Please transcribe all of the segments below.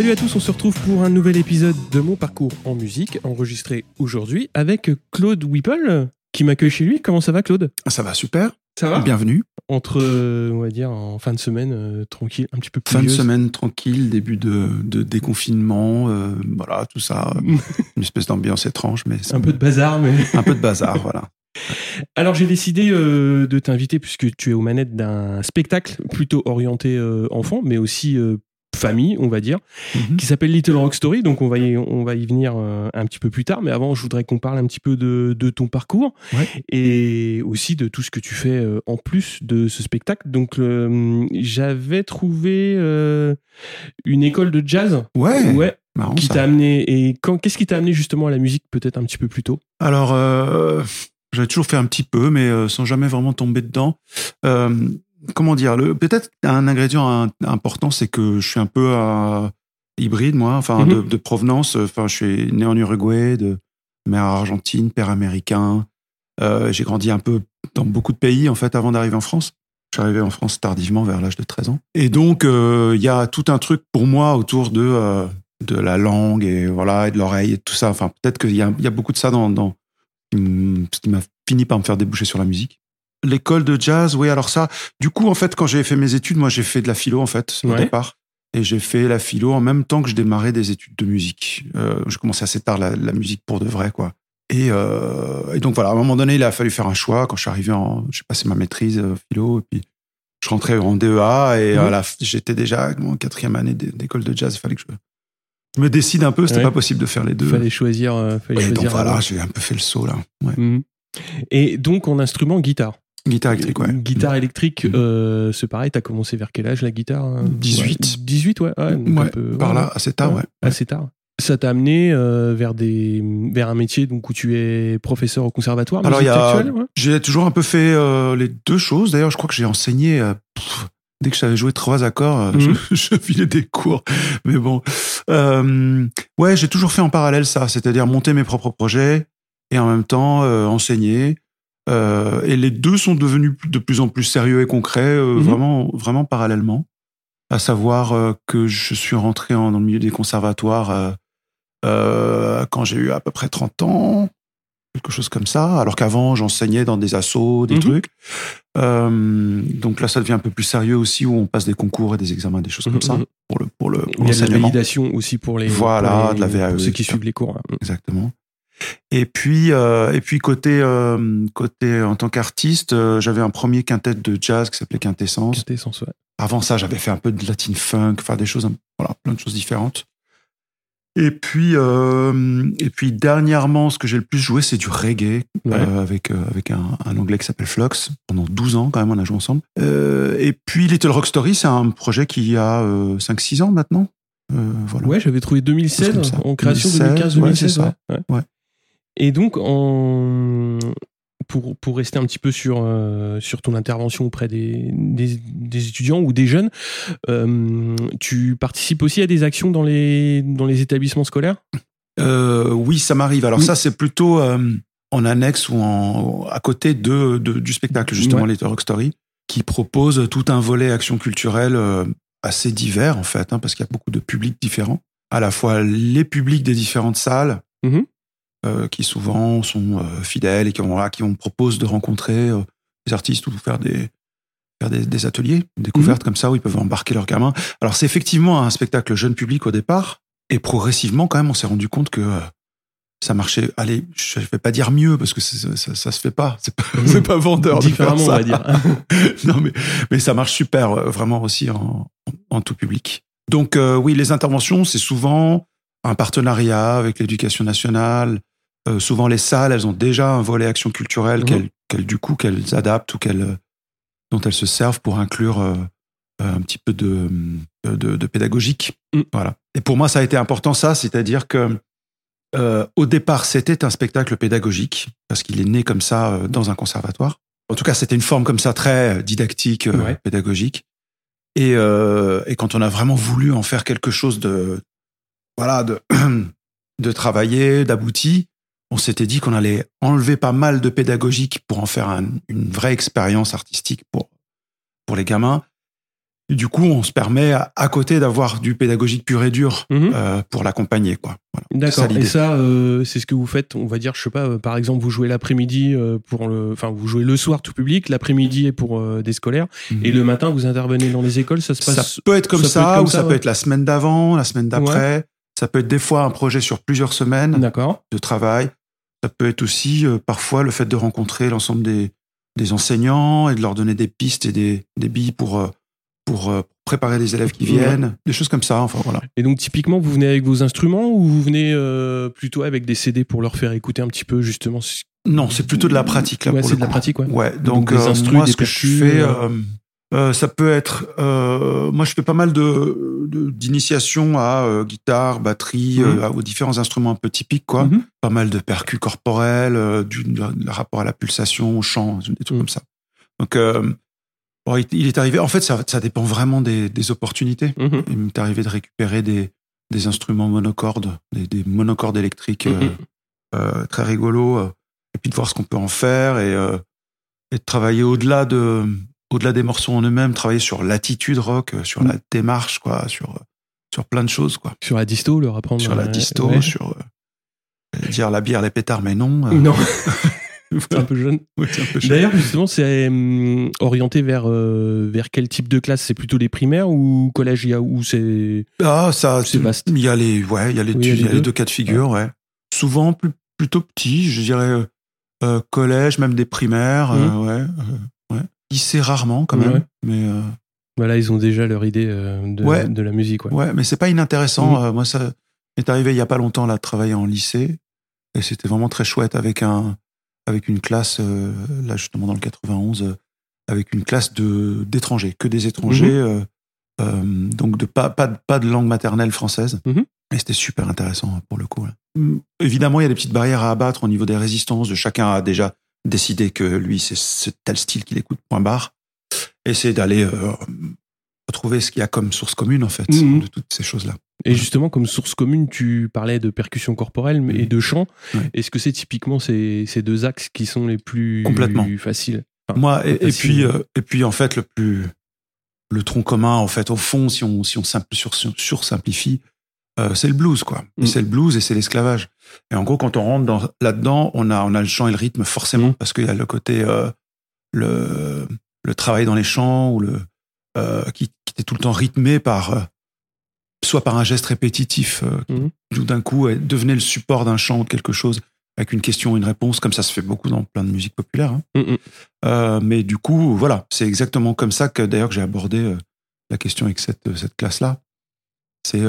Salut à tous, on se retrouve pour un nouvel épisode de mon parcours en musique, enregistré aujourd'hui avec Claude Whipple, qui m'accueille chez lui. Comment ça va, Claude? Ça va super. Ça va? Bienvenue. Entre, euh, on va dire, en fin de semaine, euh, tranquille, un petit peu plus. Fin de semaine tranquille, début de, de déconfinement, euh, voilà, tout ça. Une espèce d'ambiance étrange, mais Un peu de bazar, mais. un peu de bazar, voilà. Alors j'ai décidé euh, de t'inviter puisque tu es aux manettes d'un spectacle plutôt orienté euh, enfant, mais aussi euh, famille, on va dire, Mhm. qui s'appelle Little Rock Story. Donc on va y, on va y venir euh, un petit peu plus tard. Mais avant, je voudrais qu'on parle un petit peu de, de ton parcours Ouais. et aussi de tout ce que tu fais euh, en plus de ce spectacle. Donc euh, j'avais trouvé euh, une école de jazz. Ouais, Ouais. marrant Qui t'a amené et quand qu'est-ce qui t'a amené justement à la musique peut-être un petit peu plus tôt? Alors, euh, j'avais toujours fait un petit peu, mais sans jamais vraiment tomber dedans. Comment dire le Peut-être un ingrédient important, c'est que je suis un peu hybride, moi, enfin, de, Mhm. de provenance. Enfin, je suis né en Uruguay, de mère argentine, père américain. Euh, J'ai grandi un peu dans beaucoup de pays, en fait, avant d'arriver en France. Je suis arrivé en France tardivement, vers l'âge de 13 ans. Et donc, euh, il y a tout un truc pour moi autour de, euh, de la langue et voilà et de l'oreille et tout ça. Enfin, peut-être qu'il y y a beaucoup de ça dans, dans ce qui m'a fini par me faire déboucher sur la musique. L'école de jazz, oui, alors ça, du coup, en fait, quand j'ai fait mes études, moi, j'ai fait de la philo, en fait, au Ouais. départ. Et j'ai fait la philo en même temps que je démarrais des études de musique. Euh, je commençais assez tard la, la musique pour de vrai, quoi. Et, euh, et donc voilà, à un moment donné, il a fallu faire un choix. Quand je suis arrivé en, j'ai passé ma maîtrise euh, philo, et puis je rentrais en DEA, et f- j'étais déjà en quatrième année d'é- d'école de jazz. Il fallait que je me décide un peu. C'était Ouais. pas possible de faire les deux. Fallait choisir. euh, fallait Et donc choisir voilà, un- j'ai un peu fait le saut là. Ouais. Mhm. Et donc en instrument guitare. Guitare électrique, ouais. Guitare électrique, Mhm. euh, c'est pareil, t'as commencé vers quel âge la guitare hein 18. Ouais, 18, ouais. ouais, peu- par là, assez tard, ouais. Assez tard. Ça t'a amené euh, vers, des, vers un métier donc, où tu es professeur au conservatoire Alors, y a- J'ai toujours un peu fait euh, les deux choses. D'ailleurs, je crois que j'ai enseigné. pff, dès que je savais jouer trois accords, Mhm. je, je filais des cours. Mais bon, ouais, j'ai toujours fait en parallèle ça, c'est-à-dire monter mes propres projets et en même temps enseigner. Euh, et les deux sont devenus de plus en plus sérieux et concrets, euh, Mhm. vraiment, vraiment parallèlement. À savoir euh, que je suis rentré en, dans le milieu des conservatoires quand j'ai eu à peu près 30 ans, quelque chose comme ça, alors qu'avant j'enseignais dans des assos, des Mhm. trucs. Donc là, ça devient un peu plus sérieux aussi, où on passe des concours et des examens, des choses comme ça, Mhm. pour le pour le pour Il y a de la l'enseignement. validation aussi pour les. Voilà, pour les- de la VAE, Pour ceux qui etc. suivent les cours. hein. Exactement. Et puis, euh, et puis côté, euh, côté en tant qu'artiste, euh, j'avais un premier quintet de jazz qui s'appelait Quintessence. Quintessence, ouais. Avant ça, j'avais fait un peu de latin funk, enfin des choses, voilà, plein de choses différentes. Et puis, et puis dernièrement, ce que j'ai le plus joué, c'est du reggae Ouais. avec avec un, un anglais qui s'appelle Flux. Pendant 12 ans, quand même, on a joué ensemble. Et puis Little Rock Story, c'est un projet qui a 5-6 ans maintenant. Voilà. Ouais, j'avais trouvé 2016 Comme ça. en création 2016, 2015-2016. ouais, Et donc, en... pour, pour rester un petit peu sur, euh, sur ton intervention auprès des, des, des étudiants ou des jeunes, euh, tu participes aussi à des actions dans les, dans les établissements scolaires? Euh, oui, ça m'arrive. Alors Oui. ça, c'est plutôt en annexe ou en, à côté de, de- du spectacle, justement, Ouais. Little Rock Story, qui propose tout un volet action culturelle assez divers, en fait, hein, parce qu'il y a beaucoup de publics différents. À la fois les publics des différentes salles, Mhm. Euh, qui souvent sont euh, fidèles et qui, ont, voilà, qui on propose de rencontrer euh, des artistes ou faire des faire des, des ateliers, des découvertes comme ça où ils peuvent embarquer leurs gamins. Alors c'est effectivement un spectacle jeune public au départ, et progressivement quand même on s'est rendu compte que ça marchait. Allez, je vais pas dire mieux parce que ça, ça, se fait pas. C'est pas, Mhm. c'est pas vendeur Différemment, on va dire. non mais mais ça marche super, vraiment aussi en, en tout public. Donc euh, oui, les interventions c'est souvent un partenariat avec l'éducation nationale. Euh, souvent les salles, elles ont déjà un volet action culturelle Mhm. qu'elles qu'elles, du coup qu'elles adaptent ou qu'elles euh, dont elles se servent pour inclure euh, euh, un petit peu de, de, de pédagogique. Mm. Voilà. Et pour moi, ça a été important, ça, c'est-à-dire que Euh, au départ, c'était un spectacle pédagogique parce qu'il est né comme ça euh, dans un conservatoire. En tout cas, c'était une forme comme ça très didactique, euh, Ouais. pédagogique. Et, euh, et quand on a vraiment voulu en faire quelque chose de voilà de de travailler, d'abouti, on s'était dit qu'on allait enlever pas mal de pédagogique pour en faire un- une vraie expérience artistique pour pour les gamins. Et du coup, on se permet à, à côté d'avoir du pédagogique pur et dur Mhm. euh, pour l'accompagner, quoi. Voilà. D'accord. Et ça, euh, c'est ce que vous faites. On va dire, je sais pas. euh, par exemple, vous jouez l'après-midi pour le, enfin, vous jouez le soir tout public, l'après-midi est pour des scolaires, et le matin vous intervenez dans les écoles. Ça se passe. Ça peut être comme ça ça, peut être comme ou ça, ça peut être la semaine d'avant, la semaine d'après. Ça peut être des fois un projet sur plusieurs semaines de travail. Ça peut être aussi euh, parfois le fait de rencontrer l'ensemble des, des enseignants et de leur donner des pistes et des, des billes pour, euh, pour euh, préparer les élèves qui Ouais. viennent, des choses comme ça. Enfin voilà. Et donc typiquement, vous venez avec vos instruments ou vous venez euh, plutôt avec des CD pour leur faire écouter un petit peu justement. Non, c'est plutôt de la pratique là Ouais, c'est de la pratique, ouais. Ouais, Donc donc, euh, instrus, moi ce que je fais, euh, euh, ça peut être, euh, moi je fais pas mal de d'initiation à euh, guitare, batterie, euh, aux différents instruments un peu typiques quoi. Mhm. Pas mal de percus corporels, euh, du rapport à la pulsation, au chant, des trucs Mhm. comme ça. Donc euh, bon, il, il est arrivé. En fait, ça, ça dépend vraiment des, des opportunités. Mhm. Il m'est arrivé de récupérer des des instruments monocordes, des, des monocordes électriques très rigolos, euh, et puis de voir ce qu'on peut en faire et, euh, et de travailler au-delà de au-delà des morceaux en eux-mêmes, travailler sur l'attitude rock, euh, sur la démarche, quoi, sur euh, sur plein de choses, quoi, Sur la disto, leur apprendre. sur la euh, disto, ouais. sur euh, dire la bière, les pétards, mais non. euh, Non, c'est un peu jeune. ouais. D'ailleurs, justement, c'est orienté vers vers quel type de classe? C'est plutôt les primaires ou collège? Il y a où c'est Ah, ça, C'est vaste? Il y a les, ouais, il y a les, Oui, il y a il y les a les deux. cas de figure, ouais. Souvent plus, plutôt petits, je dirais collège, même des primaires, euh, ouais, Lycée rarement quand même, Ouais. mais euh, Voilà, ils ont déjà leur idée euh, de, Ouais. de la musique. Ouais. ouais, mais c'est pas inintéressant. Mhm. Euh, moi, ça m'est arrivé il y a pas longtemps là de travailler en lycée, et c'était vraiment très chouette avec un, avec une classe euh, là justement dans le 91, euh, avec une classe de d'étrangers, que des étrangers, euh, donc de pas pas de- pas de langue maternelle française. Mhm. Et c'était super intéressant pour le coup. Mm, Évidemment, il y a des petites barrières à abattre au niveau des résistances. De chacun a déjà décidé que lui, c'est tel style qu'il écoute. Point barre. Et c'est d'aller euh, retrouver ce qu'il y a comme source commune en fait Mhm. de toutes ces choses-là. Et justement, comme source commune, tu parlais de percussion corporelle mais- et de chant. Est-ce que c'est typiquement ces, ces deux axes qui sont les plus Complètement. faciles? Enfin, Moi, et, puis, euh, et puis en fait, le plus, le tronc commun, en fait, au fond, si on, si on sur, sur, sursimplifie, euh, c'est le blues, quoi. Mm. C'est le blues et c'est l'esclavage. Et en gros, quand on rentre dans, là-dedans, on a, on a le chant et le rythme, forcément, Mm. parce qu'il y a le côté, euh, le, le travail dans les champs, ou le, euh, qui, qui était tout le temps rythmé par, euh, soit par un geste répétitif, qui, tout d'un coup, devenait le support d'un chant ou de quelque chose, avec une question, une réponse, comme ça se fait beaucoup dans plein de musique populaire. hein. Mm, mm. Mais du coup, voilà, c'est exactement comme ça que d'ailleurs que j'ai abordé la question avec cette, cette classe-là. C'est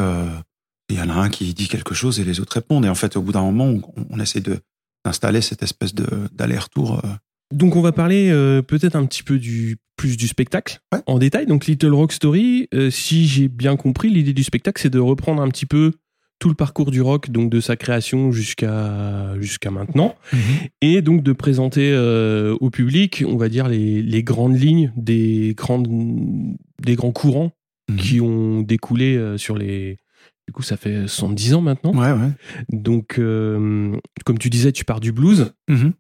il y en a un qui dit quelque chose et les autres répondent. Et en fait, au bout d'un moment, on, on essaie de d'installer cette espèce de d'aller-retour. euh. Donc on va parler euh, peut-être un petit peu du plus du spectacle Ouais. en détail. Donc Little Rock Story, euh, si j'ai bien compris, l'idée du spectacle c'est de reprendre un petit peu tout le parcours du rock, donc de sa création jusqu'à jusqu'à maintenant, et donc de présenter euh, au public, on va dire les, les grandes lignes des grandes des grands courants Mhm. qui ont découlé sur les du coup ça fait 70 ans maintenant. Ouais, ouais. Donc euh, comme tu disais, tu pars du blues. Mhm.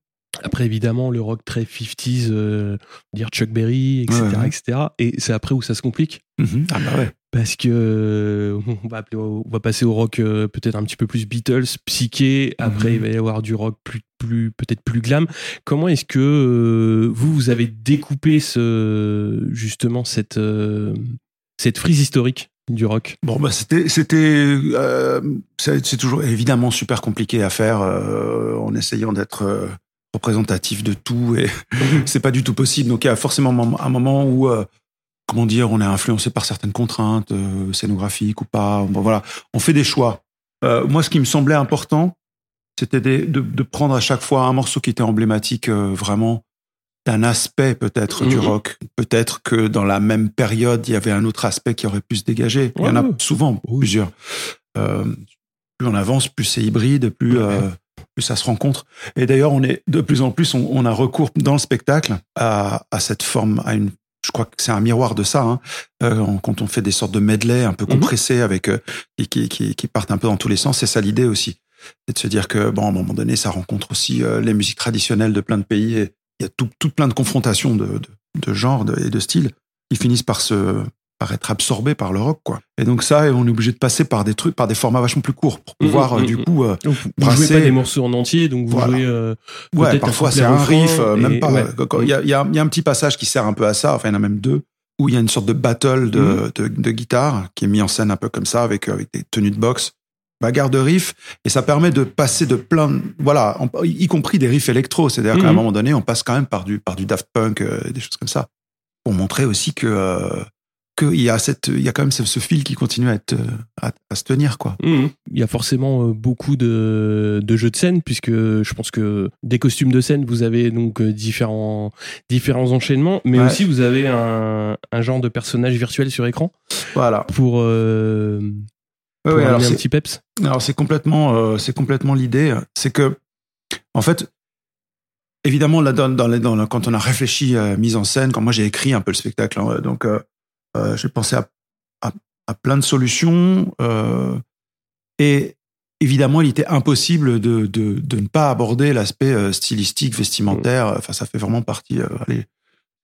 Après, évidemment, le rock très 50s, euh, dire Chuck Berry, etc., Ouais, etc. Et c'est après où ça se complique. Mhm. Ah bah ouais. Parce que euh, on va, appeler au- on va passer au rock euh, peut-être un petit peu plus Beatles, psyché. Après, Mhm. il va y avoir du rock plus, plus peut-être plus glam. Comment est-ce que vous, vous avez découpé ce, justement cette, cette frise historique? Du rock Bon bah c'était c'était euh, c'est toujours évidemment super compliqué à faire euh, en essayant d'être euh, représentatif de tout et c'est pas du tout possible. Donc il y a forcément un moment où comment dire, on est influencé par certaines contraintes scénographiques ou pas. Bon voilà, on fait des choix. Moi, ce qui me semblait important, c'était de, prendre à chaque fois un morceau qui était emblématique vraiment d'un aspect peut-être du Mhm. rock. Peut-être que dans la même période, il y avait un autre aspect qui aurait pu se dégager. Il y en a souvent Oui. plusieurs. Euh, plus on avance, plus c'est hybride, plus, euh, plus ça se rencontre. Et d'ailleurs, on est de plus en plus, on, on a recours dans le spectacle à, à cette forme, à une je crois que c'est un miroir de ça, hein, euh, quand on fait des sortes de medley un peu Mhm. compressés avec euh, qui, qui, qui, qui partent un peu dans tous les sens. C'est ça l'idée aussi, c'est de se dire que bon, à un moment donné, ça rencontre aussi euh, les musiques traditionnelles de plein de pays. Et il y a tout, tout plein de confrontations de, de, de genres de- et de styles qui finissent par se par être absorbés par le rock, quoi. Et donc ça, on est obligé de passer par des trucs, par des formats vachement plus courts pour Mhm, pouvoir euh, mhm, du coup, euh, Donc, vous Brasser. jouez pas des morceaux en entier, donc vous Voilà. jouez. euh, Ouais, parfois c'est un riff, euh, même et- pas. ouais. Il y, a, il y a- y a un petit passage qui sert un peu à ça, enfin il y en a même deux, où il y a une sorte de battle de, de, de guitare qui est mis en scène un peu comme ça, avec, avec des tenues de boxe, bagarre de riff, et ça permet de passer de plein, de- voilà, y compris des riffs électro, c'est-à-dire qu'à un Mhm. moment donné, on passe quand même par du, par du Daft Punk, euh, des choses comme ça, pour montrer aussi que euh, qu'il y a cette, il y a quand même ce, ce fil qui continue à être, euh, à, à se tenir, quoi. Mhm. Il y a forcément euh, beaucoup de, de jeux de scène, puisque je pense que des costumes de scène, vous avez donc différents, différents enchaînements, mais Ouais. aussi vous avez un, un genre de personnage virtuel sur écran Voilà. pour, euh, pour ouais, alors un c'est- petit peps. Alors c'est complètement, euh, c'est complètement l'idée. C'est que, en fait, évidemment, là, dans, quand on a réfléchi à la mise en scène, quand moi j'ai écrit un peu le spectacle, hein, donc euh, euh, j'ai pensé à, à, à plein de solutions. euh, et évidemment, il était impossible de, de, de ne pas aborder l'aspect euh, stylistique, vestimentaire. Enfin, ça fait vraiment partie. euh, allez,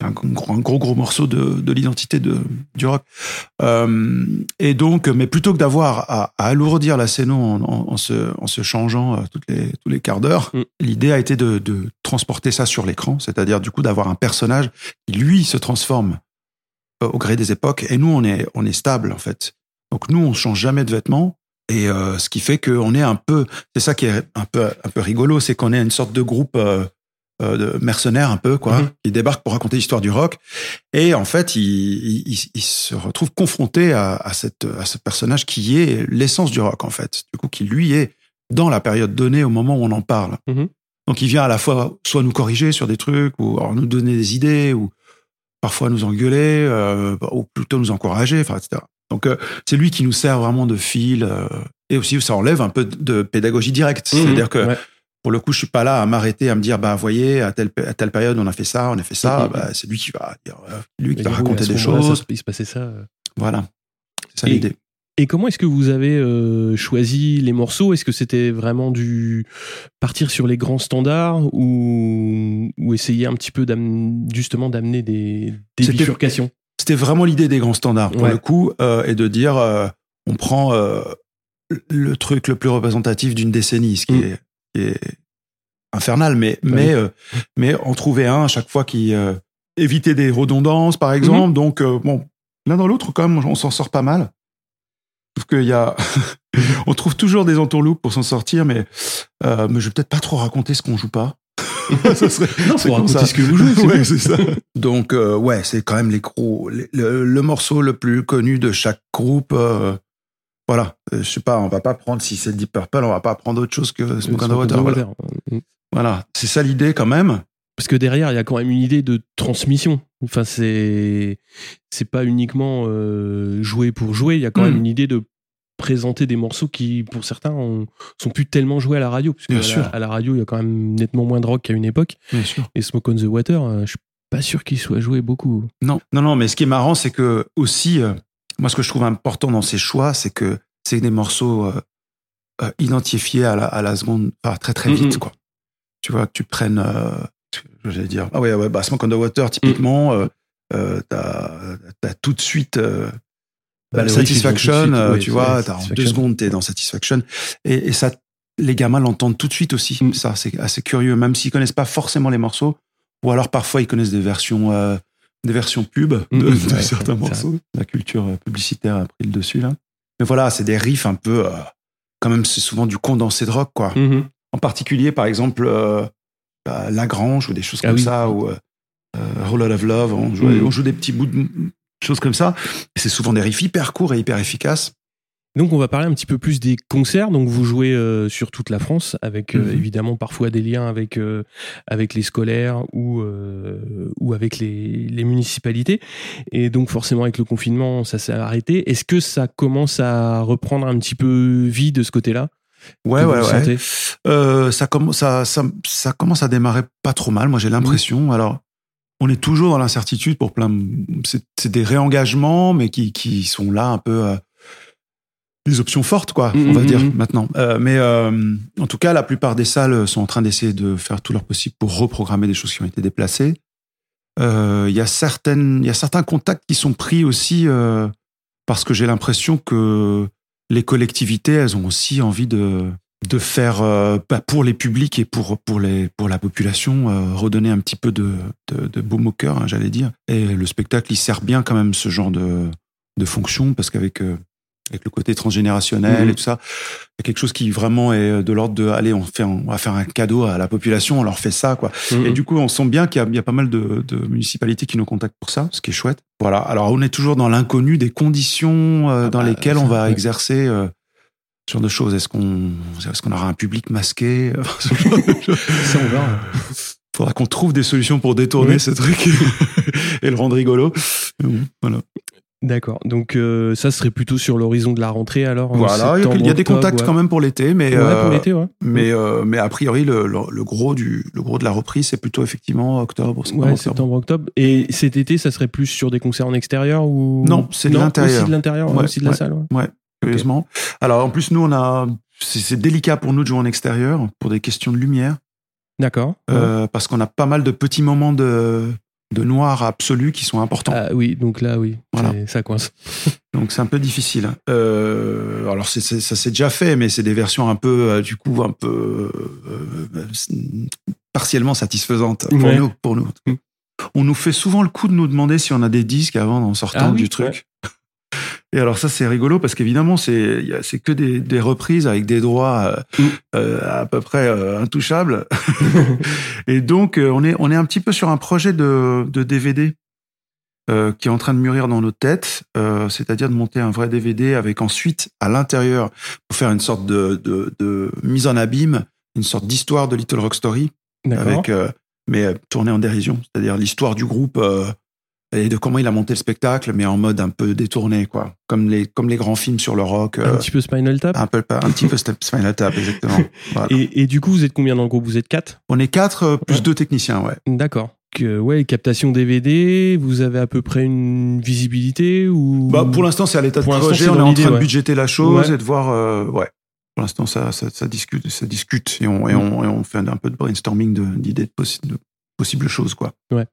un gros, un gros gros morceau de, de l'identité de du rock. Euh, et donc, mais plutôt que d'avoir à, à alourdir la scène en, en, en se, en se changeant euh, toutes les, tous les quarts d'heure, Mm. l'idée a été de, de transporter ça sur l'écran, c'est-à-dire du coup d'avoir un personnage qui lui se transforme euh, au gré des époques. Et nous, on est, on est stable en fait. Donc nous, on change jamais de vêtements. Et euh, ce qui fait qu'on est un peu, c'est ça qui est un peu, un peu rigolo, c'est qu'on est une sorte de groupe euh, de mercenaires un peu, quoi, Mhm. qui débarque pour raconter l'histoire du rock. Et en fait, il, il, il- il se retrouve confronté à, à, cette, à ce personnage qui est l'essence du rock, en fait. Du coup, qui lui est dans la période donnée au moment où on en parle. Mhm. Donc, il vient à la fois soit nous corriger sur des trucs, ou alors nous donner des idées, ou parfois nous engueuler, euh, ou plutôt nous encourager, enfin, etc. Donc, euh, c'est lui qui nous sert vraiment de fil. euh, et aussi, ça enlève un peu de pédagogie directe. C'est-à-dire que Mhm. Ouais. Pour le coup, je suis pas là à m'arrêter, à me dire, bah, voyez, à telle, à telle période, on a fait ça, on a fait ça. Bah, c'est lui qui va euh, lui qui va raconter des ça choses. se- il se passait ça. euh. Voilà. C'est ça l'idée. Et comment est-ce que vous avez euh, choisi les morceaux? Est-ce que c'était vraiment du partir sur les grands standards ou, ou essayer un petit peu justement d'amener des, bifurcations? C'était vraiment l'idée des grands standards, pour Ouais. le coup, euh, et de dire, euh, on prend le truc le plus représentatif d'une décennie, ce qui, Mm. est, qui est infernal, mais, mais, euh, mais en trouver un à chaque fois qui euh, éviter des redondances, par exemple. Donc, euh, bon, l'un dans l'autre, quand même, on s'en sort pas mal. Sauf qu'il y a, on trouve toujours des entourloupes pour s'en sortir, mais, mais je vais peut-être pas trop raconter ce qu'on joue pas. Ça serait- Non, c'est faut comme raconter ça. ce que vous jouez. c'est Ouais, bon. c'est ça. Donc, ouais, c'est quand même les gros, les- le, le morceau le plus connu de chaque groupe. Euh, voilà, Euh, je sais pas, on va pas prendre si c'est Deep Purple, on va pas prendre autre chose que Smoke on the Smoke on Water. the Voilà, Water. Voilà. c'est ça l'idée quand même. Parce que derrière, il y a quand même une idée de transmission. Enfin, c'est c'est pas uniquement euh, jouer pour jouer. Il y a quand Mm. même une idée de présenter des morceaux qui, pour certains, ont- sont plus tellement joués à la radio. Parce que Bien à la- sûr. à la radio, il y a quand même nettement moins de rock qu'à une époque. Bien sûr. Et Smoke on the Water, euh, je suis pas sûr qu'il soit joué beaucoup. Non, non, non, mais ce qui est marrant, c'est que aussi, euh, moi, ce que je trouve important dans ces choix, c'est que c'est des morceaux euh, euh, identifiés à la, à la seconde, enfin, très très vite, Mhm. quoi. Tu vois, que tu prennes, euh, j'allais dire, ah ouais, ouais, bah, Smoke on the Water, typiquement, euh, euh, t'as as tout de suite Bah, Satisfaction, suite, oui, tu vois, t'as en Satisfaction. deux secondes, t'es dans Satisfaction, et, et ça, les gamins l'entendent tout de suite aussi. Mm. Ça, c'est assez curieux, même s'ils connaissent pas forcément les morceaux, ou alors parfois ils connaissent des versions. Des versions pub de, de ouais, certains morceaux. La culture euh, publicitaire a pris le dessus là. Mais voilà, c'est des riffs un peu, euh, quand même, c'est souvent du condensé de rock quoi. Mhm. En particulier, par exemple, euh, bah, Lagrange ou des choses Ah comme oui. ça, ou euh, Whole Lot of Love. On joue, Mm. on joue des petits bouts de choses comme ça. C'est souvent des riffs hyper courts et hyper efficaces. Donc on va parler un petit peu plus des concerts. Donc vous jouez euh, sur toute la France, avec euh, Mhm. évidemment parfois des liens avec euh, avec les scolaires ou ou avec les, les municipalités. Et donc forcément avec le confinement, ça s'est arrêté. Est-ce que ça commence à reprendre un petit peu vie de ce côté-là? Ouais, ouais, ouais. ça, commence, ça, ça, ça commence à démarrer pas trop mal, moi j'ai l'impression. Alors, on est toujours dans l'incertitude pour plein. C'est c'est des réengagements, mais qui, qui sont là un peu. Euh, des options fortes, quoi, on va Mhm, dire maintenant. Euh, mais euh, en tout cas, la plupart des salles sont en train d'essayer de faire tout leur possible pour reprogrammer des choses qui ont été déplacées. Euh, Il y a certaines, il y a certains contacts qui sont pris aussi euh, parce que j'ai l'impression que les collectivités, elles ont aussi envie de de faire euh, bah, pour les publics et pour pour les pour la population euh, redonner un petit peu de de, de baume au cœur, hein, j'allais dire. Et le spectacle, il sert bien quand même ce genre de de fonction parce qu'avec euh, avec le côté transgénérationnel Mhm. et tout ça, il y a quelque chose qui vraiment est de l'ordre de allez, on fait un- on va faire un cadeau à la population, on leur fait ça quoi. Mhm. Et du coup, on sent bien qu'il y a, il y a pas mal de, de municipalités qui nous contactent pour ça, ce qui est chouette. Voilà. Alors, on est toujours dans l'inconnu des conditions euh, dans bah, lesquelles on va exercer euh, ce genre de choses. Est-ce qu'on est qu'on aura un public masqué choses? Ça, on verra. Faudra qu'on trouve des solutions pour détourner Oui. ce truc et le rendre rigolo. Bon, voilà. D'accord. Donc euh, ça serait plutôt sur l'horizon de la rentrée alors. Voilà. Il y a- des contacts quand même pour l'été, mais Ouais, euh, pour l'été, ouais. mais euh, mais a priori le, le, le gros du le gros de la reprise c'est plutôt effectivement octobre. septembre, Ouais, octobre. septembre, octobre. Et cet été, ça serait plus sur des concerts en extérieur ou Non, c'est de l'intérieur. Aussi de l'intérieur, aussi de la salle. ouais. curieusement. Alors en plus nous on a c'est délicat pour nous de jouer en extérieur pour des questions de lumière D'accord. parce qu'on a pas mal de petits moments de de noir absolu qui sont importants. Ah oui, donc là, oui, Voilà. ça coince. Donc c'est un peu difficile. Euh, alors ça s'est déjà fait, mais c'est des versions un peu euh, du coup un peu euh, partiellement satisfaisantes pour Ouais. nous. Pour nous. Mm. On nous fait souvent le coup de nous demander si on a des disques avant en sortant Ah oui, du truc. Et alors ça c'est rigolo parce qu'évidemment c'est c'est que des, des reprises avec des droits euh, Mm. euh, à peu près euh, intouchables. Et donc on est on est un petit peu sur un projet de, de DVD qui est en train de mûrir dans nos têtes, c'est-à-dire de monter un vrai DVD avec ensuite à l'intérieur pour faire une sorte de, de, de mise en abîme, une sorte d'histoire de Little Rock Story, avec mais tournée en dérision, c'est-à-dire l'histoire du groupe et de comment il a monté le spectacle, mais en mode un peu détourné, quoi, comme les comme les grands films sur le rock, euh, Un petit peu Spinal Tap. un peu un petit peu Spinal Tap, exactement. Voilà. Et, et du coup, vous êtes combien dans le groupe? Vous êtes quatre? On est quatre euh, plus Ouais. deux techniciens, ouais. D'accord. Ouais, captation DVD, vous avez à peu près une visibilité ou? Bah, pour l'instant, c'est à l'état de projet. On est en train de budgéter la chose Ouais. et de voir. euh, ouais. Pour l'instant, ça, ça, ça discute, ça discute et on, et on, et on fait un peu de brainstorming de- d'idées de, possi- de possibles choses, quoi. Ouais.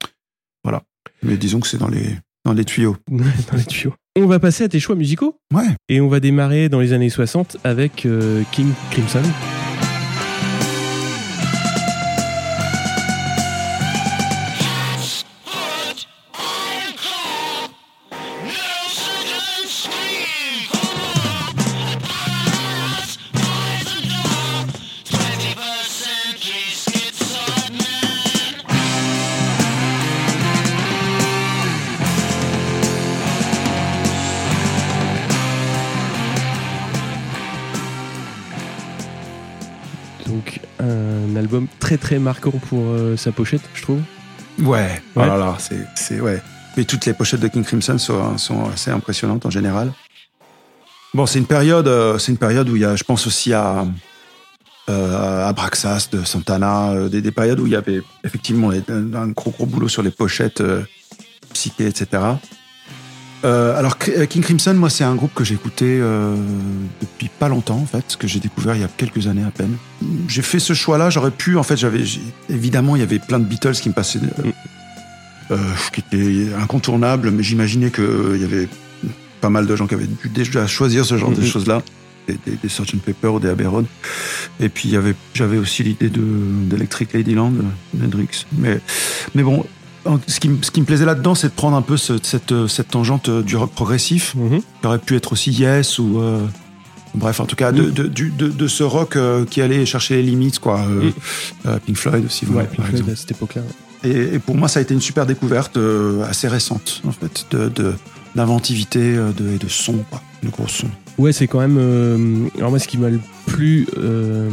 Voilà. Mais disons que c'est dans les, dans les tuyaux. dans les tuyaux. On va passer à tes choix musicaux Ouais. et on va démarrer dans les années 60 avec euh, King Crimson. Très très marquant pour euh, sa pochette, je trouve. Ouais. Oh Ouais. là là, c'est, ouais. Mais toutes les pochettes de King Crimson sont, sont assez impressionnantes en général. Bon, c'est une période, euh, c'est une période où il y a, je pense aussi à, euh, à Braxas de Santana, euh, des, des périodes où il y avait effectivement un, un gros gros boulot sur les pochettes psyché, etc. Euh, alors Cri- King Crimson, moi, c'est un groupe que j'ai écouté euh, depuis pas longtemps, en fait, que j'ai découvert il y a quelques années à peine. J'ai fait ce choix-là, j'aurais pu, en fait, j'avais évidemment, il y avait plein de Beatles qui me passaient, euh, euh, qui étaient incontournables, mais j'imaginais qu'il y avait pas mal de gens qui avaient dû déjà choisir ce genre de Mhm. choses-là, des, des, des Sgt Pepper ou des Abbey Road. Et puis j'avais aussi l'idée de d'Electric Ladyland, d'Hendrix. Mais, mais bon, ce qui, me- ce qui me plaisait là-dedans, c'est de prendre un peu ce- cette, cette tangente euh, du rock progressif, Mhm. qui aurait pu être aussi Yes ou. euh, bref, en tout cas, de, de, du- de, de ce rock euh, qui allait chercher les limites, quoi. Euh, Mm. euh, Pink Floyd aussi, Ouais, Pink par Floyd à cette époque-là. Et, et pour moi, ça a été une super découverte euh, assez récente, en fait, d'inventivité euh, et de son, quoi, de gros son. Ouais, c'est quand même. euh, alors moi, ce qui m'a le plus, euh,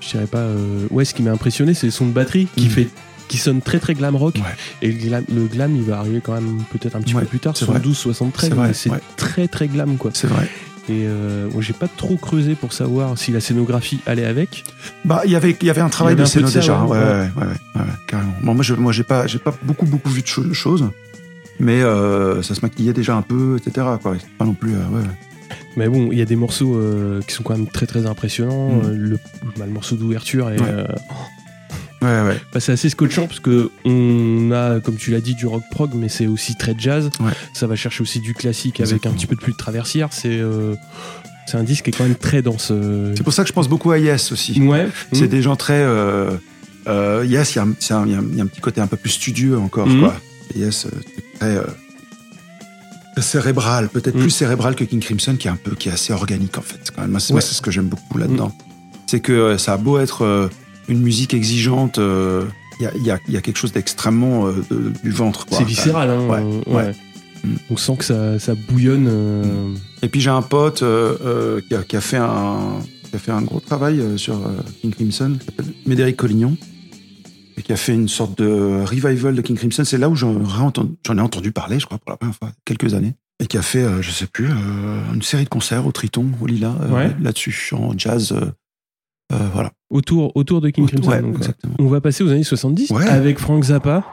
je dirais pas. euh, ouais, ce qui m'a impressionné, c'est le son de batterie qui Mhm. fait, qui sonne très très glam rock. Ouais. Et le glam, le glam, il va arriver quand même peut-être un petit Ouais, peu plus tard, c'est vrai. 72, 73. C'est vrai, mais c'est ouais. très très glam quoi. C'est vrai. Et euh, j'ai pas trop creusé pour savoir si la scénographie allait avec. Bah, il y avait, il y avait un travail avait de scéno déjà. ouais. Ouais, ouais, ouais, carrément. Bon, moi, je, moi, j'ai pas, j'ai pas beaucoup, beaucoup vu de cho- choses, mais euh, ça se maquillait déjà un peu, etc. Quoi. Pas non plus. euh. Mais bon, il y a des morceaux euh, qui sont quand même très très impressionnants. Mm. Euh, le, bah, le morceau d'ouverture est, Ouais. Ouais, ouais. bah, c'est assez scotchant parce que on a, comme tu l'as dit, du rock prog, mais c'est aussi très jazz. Ouais. Ça va chercher aussi du classique avec un petit peu de plus de traversière. C'est euh, c'est un disque qui est quand même très dense. euh. C'est pour ça que je pense beaucoup à Yes aussi. Ouais. C'est Mm. des gens très. Euh, yes, il y, a un- y y a petit côté un peu plus studieux encore, Mhm. quoi. Yes, très. cérébral, peut-être Mhm. plus cérébral que King Crimson, qui est un peu, qui est assez organique en fait. Quand même, moi, c'est Ouais. ce que j'aime beaucoup là-dedans. C'est que ça a beau être une musique exigeante, euh, il y, a, il y a- il y a quelque chose d'extrêmement euh, du ventre. C'est viscéral. Hein, Ouais, euh, ouais. Mm. On sent que ça, ça bouillonne. euh, Et puis j'ai un pote euh, euh, qui, a, qui a fait un qui a fait un gros travail euh, sur euh, King Crimson, qui s'appelle Médéric Collignon, et qui a fait une sorte de revival de King Crimson. C'est là où j'en ai entendu parler, je crois, pour la première fois, quelques années. Et qui a fait, euh, je sais plus, euh, une série de concerts au Triton, au Lila, euh, Ouais. là-dessus, en jazz. Euh, euh, voilà. autour, autour de King Crimson. Ouais, donc, exactement. On va passer aux années 70 Ouais. avec Frank Zappa.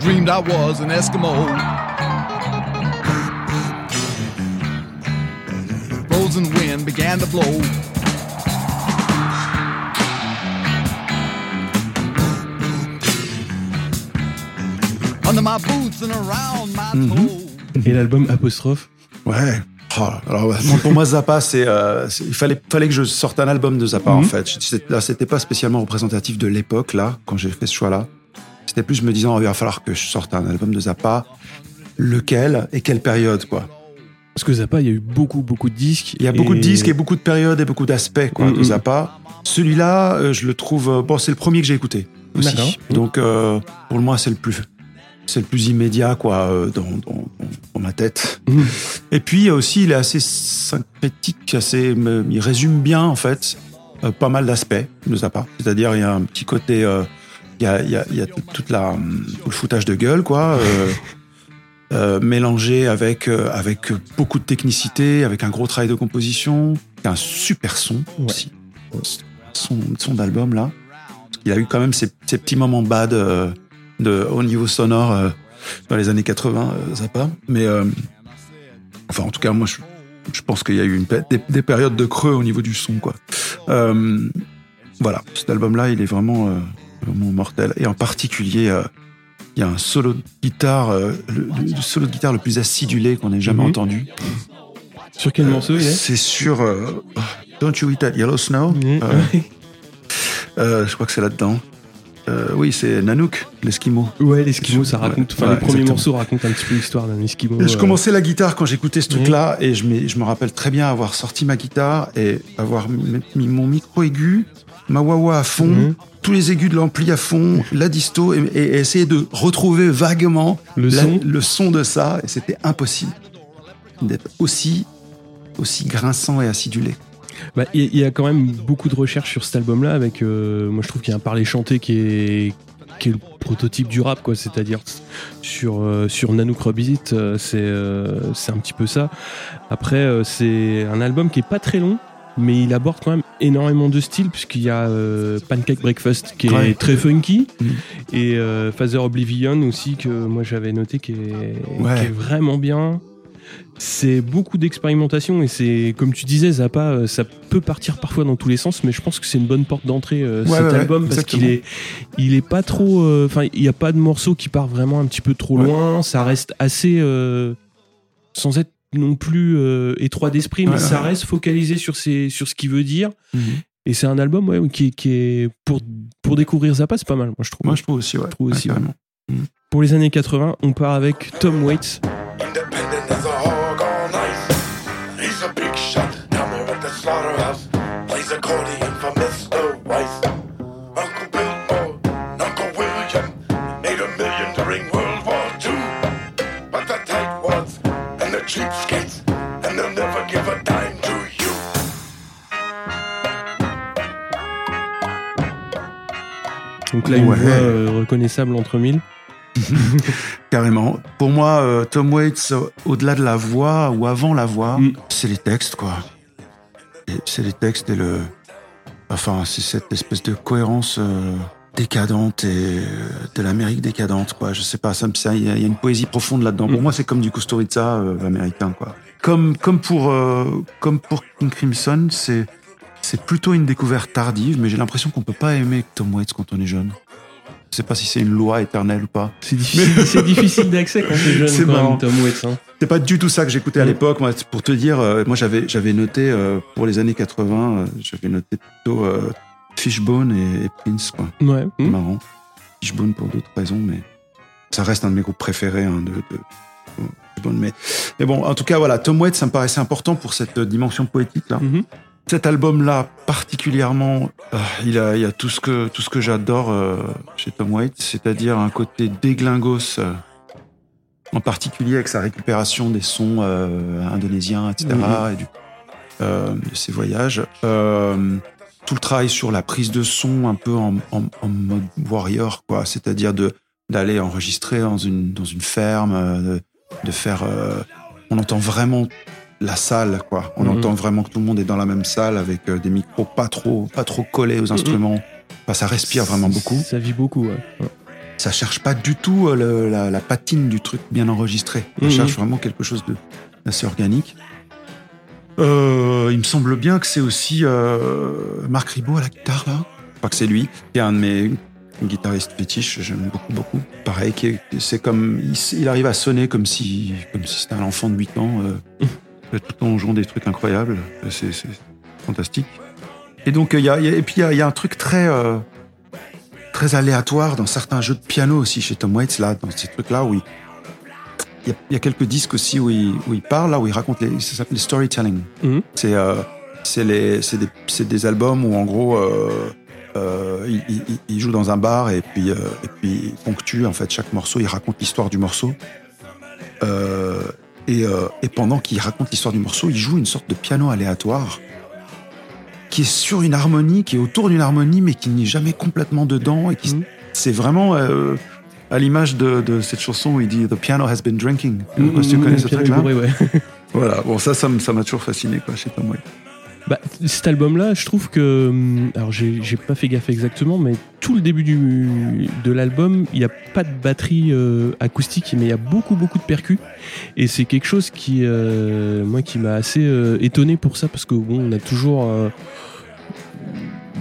Dreamed I was an Eskimo. Frozen wind began to blow. Under my boots and around my Mhm. Et l'album Apostrophe. Ouais. Oh, alors, pour moi, Zappa, c'est, euh, c'est- il fallait, fallait que je sorte un album de Zappa, en Mhm. fait. Là, c'était pas spécialement représentatif de l'époque, là, quand j'ai fait ce choix-là. C'était plus me disant, oh, il va falloir que je sorte un album de Zappa. Lequel et quelle période, quoi. Parce que Zappa, il y a eu beaucoup, beaucoup de disques. Il y a beaucoup de disques et beaucoup de périodes et beaucoup d'aspects, quoi, de. Zappa. Celui-là, euh, je le trouve, euh, bon, c'est le premier que j'ai écouté. Aussi. D'accord. Donc, euh, pour moi, c'est le plus, c'est le plus immédiat, quoi, euh, dans, dans- dans ma tête. Mhm. Et puis euh, aussi, il est assez synthétique, assez, il résume bien en fait euh, pas mal d'aspects de Zappa. C'est-à-dire, il y a un petit côté, euh, il y a, il y a- il y a tout, toute la, tout le foutage de gueule, quoi, euh, euh, mélangé avec euh, avec beaucoup de technicité, avec un gros travail de composition, un super son Ouais. aussi, son, son d'album là. Il a eu quand même ces, ces petits moments bad euh, de, au niveau sonore euh, dans les années 80, euh, Zappa. Mais euh, enfin, en tout cas, moi, je, je pense qu'il y a eu une, des, des périodes de creux au niveau du son, quoi. Euh, voilà, cet album-là, il est vraiment, vraiment mortel. Et en particulier, il y a un solo de guitare, le, le solo de guitare le plus acidulé qu'on ait jamais Mhm. entendu. Sur quel morceau il est? C'est sur Don't You Eat That Yellow Snow. Mhm. Euh, je crois que c'est là-dedans. Euh, oui, c'est Nanook, l'Eskimo. Ouais, l'Eskimo, ça raconte. Enfin, Ouais, les premiers exactement. morceaux racontent un petit peu l'histoire d'un Eskimo. Je euh, commençais la guitare quand j'écoutais ce truc-là et je, je me rappelle très bien avoir sorti ma guitare et avoir mis, mon micro aigu, ma wah à fond, Mhm. tous les aigus de l'ampli à fond, la disto et, et- et essayer de retrouver vaguement Le la- son. le son de ça et c'était impossible d'être aussi aussi grinçant et acidulé. Bah, Il y, a- il y a quand même beaucoup de recherches sur cet album-là. Avec, euh, moi, je trouve qu'il y a un parler chanté qui est, qui est le prototype du rap, quoi. C'est-à-dire sur euh, sur Nanook Revisit, euh, c'est euh, c'est un petit peu ça. Après, euh, c'est un album qui est pas très long. Mais il aborde quand même énormément de styles puisqu'il y a euh, Pancake Breakfast qui est Ouais. très funky Mhm. et euh, Father Oblivion aussi que moi j'avais noté qui est, Ouais. qui est vraiment bien. C'est beaucoup d'expérimentation et c'est comme tu disais Zappa, euh, ça peut partir parfois dans tous les sens, mais je pense que c'est une bonne porte d'entrée euh, Ouais, cet ouais, album ouais, parce qu'il est, il est pas trop, euh, enfin il n'y a pas de morceau qui part vraiment un petit peu trop loin, ça reste assez euh, sans être non plus étroit d'esprit, mais ça reste focalisé sur ses, sur ce qu'il veut dire. Mhm. Et c'est un album ouais, qui, qui est pour pour découvrir Zappa, c'est pas mal, moi je trouve. Moi je trouve aussi ouais. trouve aussi, carrément. Pour les années 80, on part avec Tom Waits. Donc là, une Ouais. voix euh, reconnaissable entre mille. Carrément. Pour moi, euh, Tom Waits, euh, au-delà de la voix ou avant la voix, Mm. c'est les textes, quoi. C'est les textes et le. Enfin, c'est cette espèce de cohérence euh, décadente et de l'Amérique décadente, quoi. Je sais pas, ça il y, a il y a une poésie profonde là-dedans. Pour Mm. moi, c'est comme du Kusturica euh, américain, quoi. Comme, comme pour, euh, comme pour King Crimson, c'est, c'est plutôt une découverte tardive, mais j'ai l'impression qu'on peut pas aimer Tom Waits quand on est jeune. Je sais pas si c'est une loi éternelle ou pas. C'est difficile, c'est difficile d'accès quand t'es jeune, C'est quand même, Tom Waits. Hein. C'est pas du tout ça que j'écoutais à Mm. l'époque. Moi, pour te dire, euh, moi j'avais j'avais noté euh, pour les années 80, euh, j'avais noté plutôt Fishbone et, et Prince, quoi. Ouais. C'est Hmm. Marrant. Fishbone pour d'autres raisons, mais ça reste un de mes groupes préférés hein, de, de Fishbone. Mais, mais bon, en tout cas, voilà, Tom Waits, ça me paraissait important pour cette dimension poétique là. Mhm. Cet album-là, particulièrement, euh, il, a, il a tout ce que, tout ce que j'adore euh, chez Tom Waits, c'est-à-dire un côté déglingos, euh, en particulier avec sa récupération des sons indonésiens, etc., Mhm. et du, euh, de ses voyages. Tout le travail sur la prise de son un peu en, en- en mode warrior, quoi, c'est-à-dire de d'aller enregistrer dans une, dans une ferme, de, de faire... on entend vraiment la salle, quoi. On Mhm. entend vraiment que tout le monde est dans la même salle avec euh, des micros pas trop, pas trop collés aux instruments. Enfin, ça respire vraiment beaucoup. Ça vit beaucoup, ouais. Ouais. Ça cherche pas du tout euh, le- la, la patine du truc bien enregistré. Ça Mhm. cherche vraiment quelque chose de- d'assez organique. Euh, il me semble bien que c'est aussi euh, Marc Ribot à la guitare, là. Je crois que c'est lui, qui est un de mes guitaristes fétiches, j'aime beaucoup, beaucoup. Pareil, c'est comme, il, arrive à sonner comme si, comme si c'était un enfant de 8 ans, euh, en jouant des trucs incroyables. C'est fantastique. Et donc, euh, il y a, il y a- et puis il y a, il y a un truc très, euh, très aléatoire dans certains jeux de piano aussi chez Tom Waits, là, dans ces trucs-là où il, y, a, il y a quelques disques aussi où il, où il parle, là, où il raconte les, ça s'appelle storytelling. Mhm. C'est euh, c'est des, c'est des albums où, en gros, euh, euh, il, il- il joue dans un bar et puis, euh, et puis il ponctue, en fait, chaque morceau, il raconte l'histoire du morceau. Euh, et, euh, et pendant qu'il raconte l'histoire du morceau, il joue une sorte de piano aléatoire qui est sur une harmonie, qui est autour d'une harmonie, mais qui n'est jamais complètement dedans. Et qui, Mhm. c'est vraiment euh, à l'image de, de cette chanson où il dit The piano has been drinking. Je sais pas si tu Mhm, connais ce Piano truc-là. ouais. Voilà, bon, ça, ça m'a toujours fasciné, quoi, chez Tom Waits. Bah, cet album-là, je trouve que. hum, Alors, j'ai pas fait gaffe exactement, mais tout le début du, de l'album, il n'y a pas de batterie euh, acoustique, mais il y a beaucoup, beaucoup de percus. Et c'est quelque chose qui, euh, moi, qui m'a assez euh, étonné pour ça, parce que, bon, on a toujours.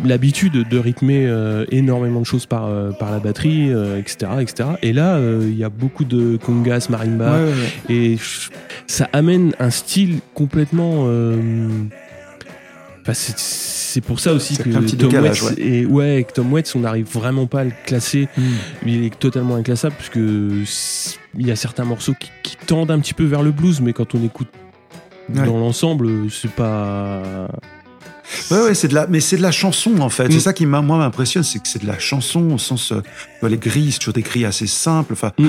l'habitude de rythmer euh, énormément de choses par, euh, par la batterie, euh, etc., etc. Et là, il y a beaucoup de congas, marimba, et ça amène un style complètement. C'est- pour ça aussi que petit Tom décalage, Waits et ouais, que Tom Waits, on n'arrive vraiment pas à le classer. Mm. Il est totalement inclassable puisque il y a certains morceaux qui, qui tendent un petit peu vers le blues, mais quand on écoute Ouais. dans l'ensemble, c'est pas. Ouais, ouais, c'est de la, mais c'est de la chanson en fait. Mm. C'est ça qui moi m'impressionne, c'est que c'est de la chanson au sens, euh, les grilles, c'est toujours des grilles assez simples. Enfin, Mm.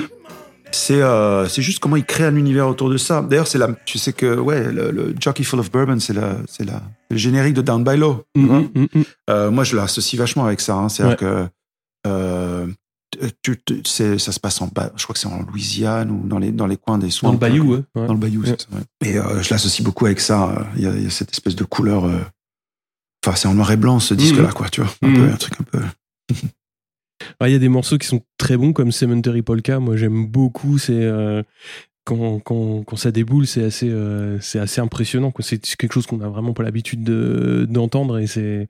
C'est, euh, c'est juste comment il crée un univers autour de ça. D'ailleurs, c'est la, tu sais que, ouais, le, le Jockey Full of Bourbon, c'est la, c'est la, le générique de Down by Low. Mm, mm, mm. Euh, moi, je l'associe vachement avec ça. Hein. C'est-à-dire que euh, tu, tu- c'est, ça se passe en, je crois que c'est en Louisiane ou dans les, dans les coins des Dans swamps. le bayou, ouais. Dans le bayou, Ouais. c'est ça. Et je l'associe beaucoup avec ça. Il y, a, il y a cette espèce de couleur. Enfin, c'est en noir et blanc ce disque-là, quoi, tu vois. Un, peu, un truc un peu. Il y a des morceaux qui sont très bons comme Cemetery Polka. Moi, j'aime beaucoup. C'est euh, quand, quand, ça déboule, c'est assez, euh, assez impressionnant. C'est quelque chose qu'on n'a vraiment pas l'habitude de- d'entendre et c'est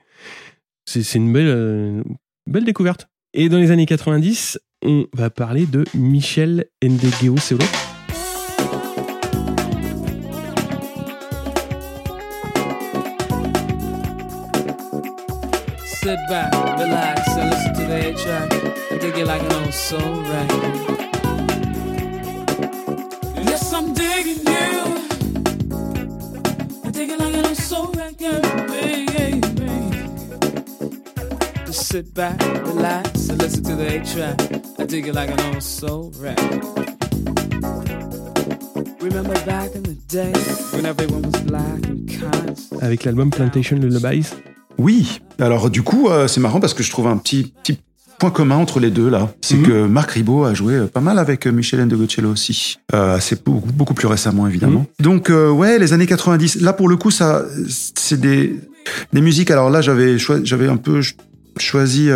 une belle, euh, belle découverte. Et dans les années 90, on va parler de Michel Ndegeocello. Solo. Sit back, relax, A track. I dig it like an old soul record. Yes, I'm digging you. I dig it like an old soul record. Just sit back, relax, and listen to the A track. I dig it like an old soul record. Remember back in the day when everyone was black and kind. avec l'album Plantation Lullabies. Oui. Alors, du coup, euh, c'est marrant parce que je trouve un petit, petit point commun entre les deux là, c'est Mhm. que Marc Ribot a joué euh, pas mal avec euh, Michel Ndegocello aussi. Euh, c'est beaucoup, beaucoup plus récemment évidemment. Donc euh, ouais, les années 90. Là pour le coup, ça, c'est des des musiques. Alors là, j'avais j'avais un peu ch- choisi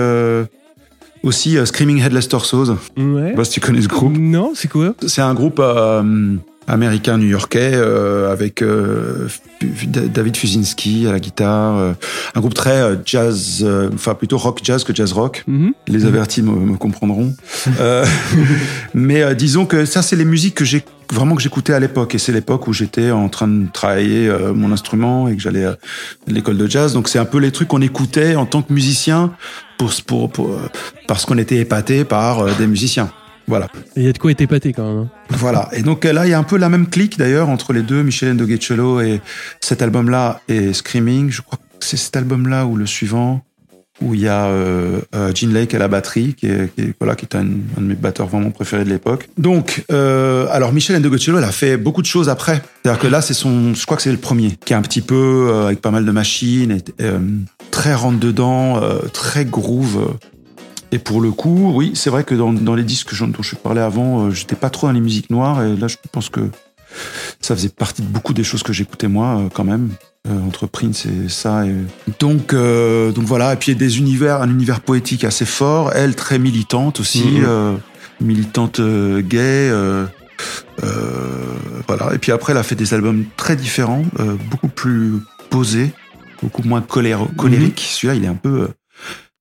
aussi Screaming Headless Torsos. Je Ouais. sais pas si tu connais ce groupe. Non, c'est quoi? C'est un groupe américain new-yorkais euh, avec euh, David Fuzinski à la guitare. euh, un groupe très euh, jazz, euh, enfin plutôt rock jazz que jazz rock. Mhm. Les avertis me, me comprendront. Euh, mais euh, disons que ça, c'est les musiques que j'ai vraiment que j'écoutais à l'époque. Et c'est l'époque où j'étais en train de travailler euh, mon instrument et que j'allais à l'école de jazz. Donc c'est un peu les trucs qu'on écoutait en tant que musicien pour, pour, pour, parce qu'on était épaté par des musiciens. Voilà. Il y a de quoi être épaté quand même. hein. Voilà. Et donc euh, là, il y a un peu la même clique d'ailleurs entre les deux, Michel Ndogecello et cet album-là et Screaming. Je crois que c'est cet album-là ou le suivant où il y a euh, euh, Gene Lake à la batterie, qui est, qui est- voilà, qui est un, un de mes batteurs vraiment préférés de l'époque. Donc, euh, alors Michel Ndogecello, il a fait beaucoup de choses après. C'est-à-dire que là, c'est son, je crois que c'est le premier, qui est un petit peu euh, avec pas mal de machines, et, très rentre dedans, très groove. Et pour le coup, oui, c'est vrai que dans, dans les disques dont je parlais avant, euh, j'étais pas trop dans les musiques noires. Et là, je pense que ça faisait partie de beaucoup des choses que j'écoutais moi, euh, quand même. euh, entre Prince et ça. Et... Donc, euh, donc voilà. Et puis des univers, un univers poétique assez fort. Elle très militante aussi, Mhm. euh, militante euh, gay. euh, euh, voilà. Et puis après, elle a fait des albums très différents, euh, beaucoup plus posés, beaucoup moins colère, colériques. Celui-là, il est un peu euh,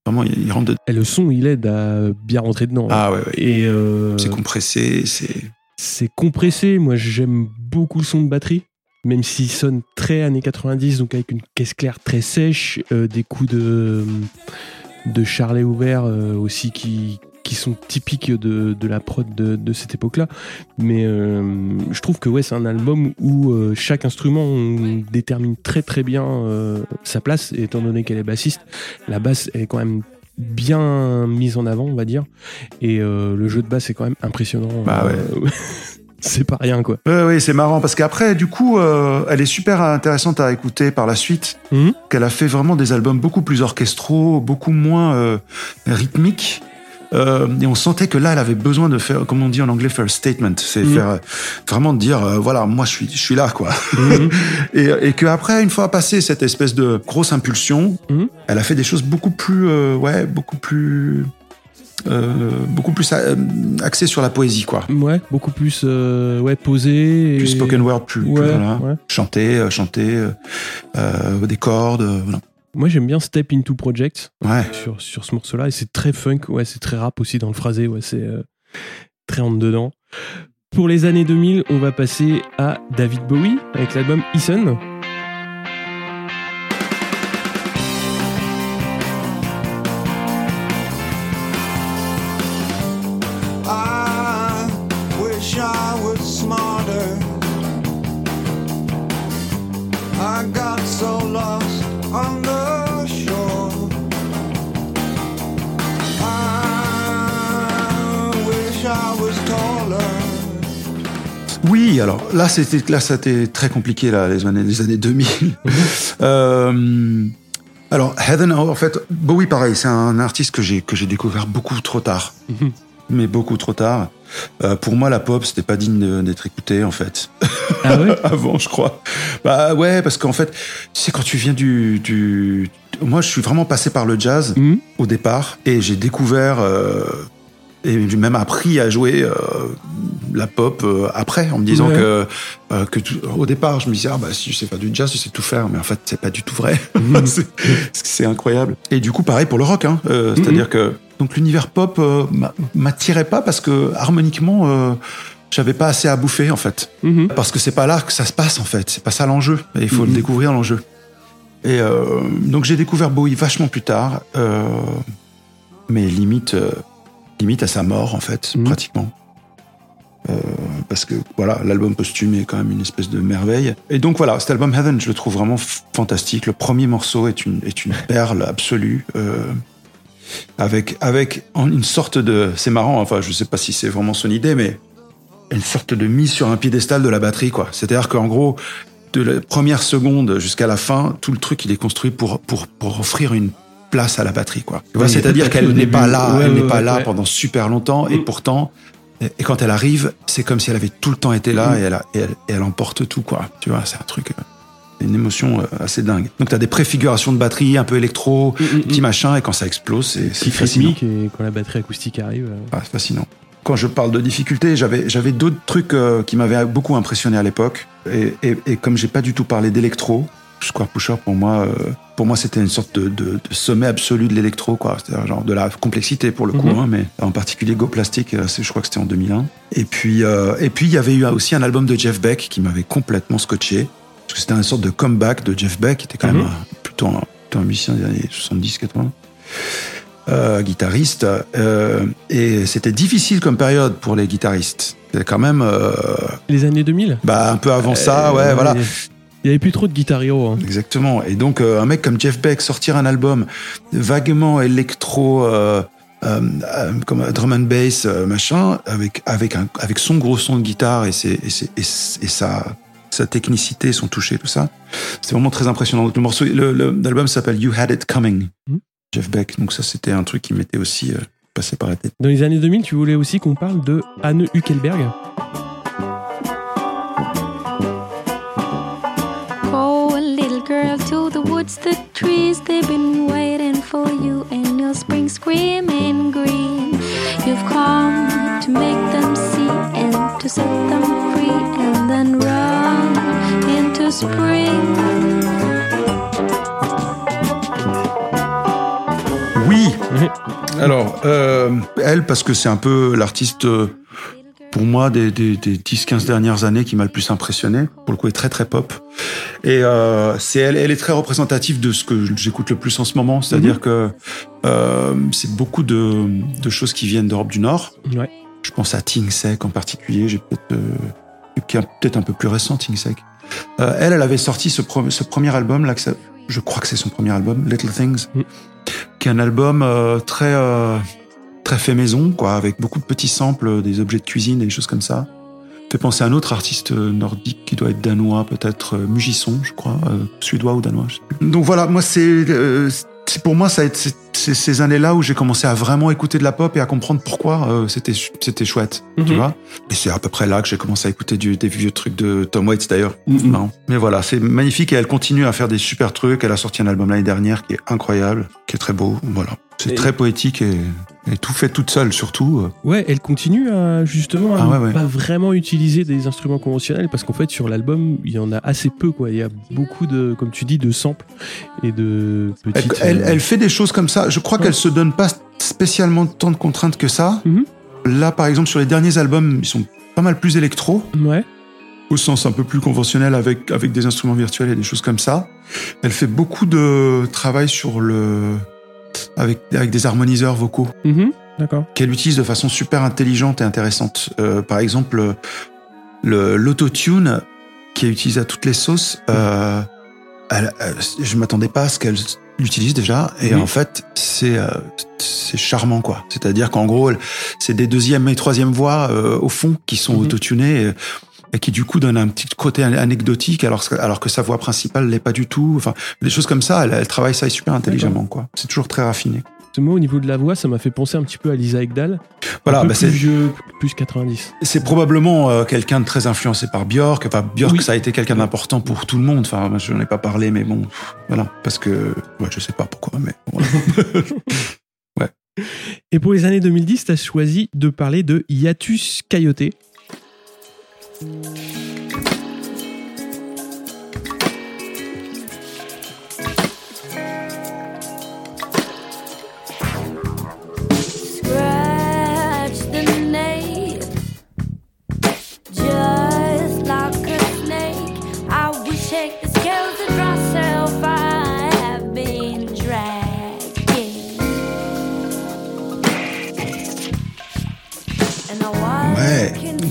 vraiment, il, rentre de. Et le son, il aide à bien rentrer dedans. Ah ouais, ouais. Et euh, C'est compressé, c'est. c'est compressé. Moi, j'aime beaucoup le son de batterie, même s'il sonne très années 90, donc avec une caisse claire très sèche, euh, des coups de, de charlet ouvert euh, aussi qui, qui sont typiques de, de la prod de, de cette époque-là. Mais euh, je trouve que ouais, c'est un album où euh, chaque instrument on détermine très très bien euh, sa place, et étant donné qu'elle est bassiste. La basse elle est quand même bien mise en avant, on va dire. Et le jeu de basse est quand même impressionnant. Bah c'est pas rien, quoi. Oui, oui, c'est marrant parce qu'après, du coup, euh, elle est super intéressante à écouter par la suite. Mhm. Qu'elle a fait vraiment des albums beaucoup plus orchestraux, beaucoup moins euh, rythmiques. Euh, et on sentait que là, elle avait besoin de faire, comme on dit en anglais, faire un statement. C'est Mhm. faire euh, vraiment dire, euh, voilà, moi, je suis, je suis là, quoi. Mhm. et, et qu'après, une fois passé cette espèce de grosse impulsion, Mhm. elle a fait des choses beaucoup plus, euh, ouais, beaucoup plus, beaucoup plus axées sur la poésie, quoi. Ouais, beaucoup plus ouais, posé. Plus spoken word, plus, plus, Ouais, voilà. ouais. chanter, chanter, des cordes, voilà. Moi, j'aime bien Step Into Project Ouais. sur, sur ce morceau-là. Et c'est très funk, ouais, c'est très rap aussi dans le phrasé. Ouais, c'est euh, très rentre dedans. Pour les années 2000, on va passer à David Bowie avec l'album Eason. Oui, alors là, c'était là, c'était très compliqué là, les années, les années 2000. Euh, alors Heaven, en fait, Bowie, pareil, c'est un artiste que j'ai que j'ai découvert beaucoup trop tard, Mhm. mais beaucoup trop tard. Euh, pour moi, la pop, c'était pas digne d'être écouté en fait. Ah ouais Avant, je crois. Bah ouais, parce qu'en fait, tu sais, quand tu viens du, du, moi, je suis vraiment passé par le jazz Mhm. au départ et j'ai découvert euh, et j'ai même appris à jouer euh, la pop euh, après en me disant Ouais. que euh, que tout- au départ je me disais ah bah si je sais faire du jazz je sais tout faire mais en fait c'est pas du tout vrai Mhm. c'est incroyable et du coup pareil pour le rock hein Mhm. c'est-à-dire que donc l'univers pop m'a- m'attirait pas parce que harmoniquement j'avais pas assez à bouffer en fait Mhm. parce que c'est pas là que ça se passe en fait c'est pas ça l'enjeu Et il faut Mhm. le découvrir l'enjeu et donc j'ai découvert Bowie vachement plus tard mais limite limite à sa mort en fait Mhm. pratiquement. Euh, parce que voilà l'album posthume est quand même une espèce de merveille. Et donc voilà cet album Heaven je le trouve vraiment fantastique. Le premier morceau est une est une perle absolue euh, avec avec en- une sorte de c'est marrant enfin je sais pas si c'est vraiment son idée mais une sorte de mise sur un piédestal de la batterie quoi. C'est à dire qu'en gros de la première seconde jusqu'à la fin tout le truc il est construit pour pour pour offrir une place à la batterie, quoi. C'est-à-dire qu'elle n'est pas là, Ouais, elle ouais, n'est pas là pendant super longtemps, et Mm. pourtant, et, quand elle arrive, c'est comme si elle avait tout le temps été là, Mm. et, elle a- et elle, et elle emporte tout, quoi. Tu vois, c'est un truc, euh, une émotion euh, assez dingue. Donc t'as des préfigurations de batterie, un peu électro, Mm, mm, petit machin, et quand ça explose, c'est fascinant. et quand la batterie acoustique arrive. euh, Ah, c'est fascinant. Quand je parle de difficultés, j'avais j'avais d'autres trucs euh, qui m'avaient beaucoup impressionné à l'époque. Et, et, et comme j'ai pas du tout parlé d'électro, Square Pusher pour moi, euh, pour moi c'était une sorte de, de, de sommet absolu de l'électro, quoi. C'est-à-dire genre de la complexité pour le coup, Mhm. hein, mais en particulier Go Plastic, euh, je crois que c'était en 2001. Et puis euh, et puis il y avait eu aussi un album de Jeff Beck qui m'avait complètement scotché. Parce que c'était une sorte de comeback de Jeff Beck, qui était quand Mhm. même un- plutôt, un, plutôt un musicien des années 70-80 euh, guitariste. euh, et c'était difficile comme période pour les guitaristes. C'était quand même euh, Les années 2000 bah, un peu avant ça, ouais, voilà. Il y avait plus trop de guitare hero. hein. Exactement. Et donc, euh, un mec comme Jeff Beck sortir un album vaguement électro, euh, euh, euh, comme drum and bass, euh, machin, avec, avec, un, avec son gros son de guitare et, ses, et, ses- et, sa, sa technicité, son toucher, tout ça. C'est vraiment très impressionnant. Le morceau, l'album s'appelle You Had It Coming, Mhm. Jeff Beck. Donc, ça, c'était un truc qui m'était aussi passé par la tête. Dans les années 2000, tu voulais aussi qu'on parle de Anne Hückelberg. Girl, to the woods, the trees, they've been waiting for you, and your spring screaming green. You've come to make them see and to set them free, and then run into spring. Oui. Alors, euh, elle, parce que c'est un peu l'artiste, euh, pour moi, des, des, des 10-15 dernières années qui m'a le plus impressionné. Pour le coup, elle est très très pop. Et euh, c'est elle, elle est très représentative de ce que j'écoute le plus en ce moment. C'est-à-dire que euh, c'est beaucoup de, de choses qui viennent d'Europe du Nord. Ouais. Je pense à Ting Sek en particulier. J'ai peut-être euh, qui est peut-être un peu plus récent, Ting Sek. Euh, elle, elle avait sorti ce, ce premier album là, que ça- je crois que c'est son premier album, Little Things, Mm. qui est un album euh, très euh, très fait maison, quoi, avec beaucoup de petits samples, des objets de cuisine et des choses comme ça. Fait penser à un autre artiste euh, nordique qui doit être danois, peut-être euh, Mugisson, je crois, euh, suédois ou danois. je sais plus. Donc voilà, moi c'est euh, c'est pour moi ça a été ces années-là où j'ai commencé à vraiment écouter de la pop et à comprendre pourquoi euh, c'était c'était chouette, tu Mhm. vois. Et c'est à peu près là que j'ai commencé à écouter du, des vieux trucs de Tom Waits d'ailleurs. Mhm. Mais voilà, c'est magnifique et elle continue à faire des super trucs. Elle a sorti un album l'année dernière qui est incroyable, qui est très beau. Voilà, c'est Et- très poétique et, et tout fait toute seule surtout. euh. Ouais, elle continue à justement à Ah ouais, ne ouais. pas vraiment utiliser des instruments conventionnels parce qu'en fait sur l'album il y en a assez peu quoi. Il y a beaucoup de, comme tu dis, de samples et de petites. elle, elle fait des choses comme ça. Je crois Ouais. qu'elle se donne pas spécialement tant de contraintes que ça. Mhm. Là, par exemple, sur les derniers albums, ils sont pas mal plus électro. Ouais. au sens un peu plus conventionnel avec, avec des instruments virtuels et des choses comme ça. Elle fait beaucoup de travail sur le, avec, avec des harmoniseurs vocaux Mhm. D'accord. qu'elle utilise de façon super intelligente et intéressante. Euh, par exemple, le, l'autotune qui est utilisé à toutes les sauces, euh, elle- elle- je m'attendais pas à ce qu'elle l'utilise déjà et Mhm. en fait c'est euh, c'est charmant quoi c'est à dire qu'en gros c'est des deuxième et troisième voix euh, au fond qui sont Mhm. autotunées et, qui du coup donnent un petit côté anecdotique alors, que- alors que sa voix principale l'est pas du tout enfin des choses comme ça elle, elle travaille ça super intelligemment quoi c'est toujours très raffiné Moi au niveau de la voix ça m'a fait penser un petit peu à Lisa Ekdahl. voilà bah, c'est vieux, plus 90. C'est probablement euh, quelqu'un de très influencé par Björk. Enfin, Björk, Oui. ça a été quelqu'un d'important pour tout le monde. Enfin, je n'en ai pas parlé, mais bon, voilà. Parce que, ouais, je sais pas pourquoi, mais voilà. Et pour les années 2010, tu as choisi de parler de Hiatus Coyote. Thank you.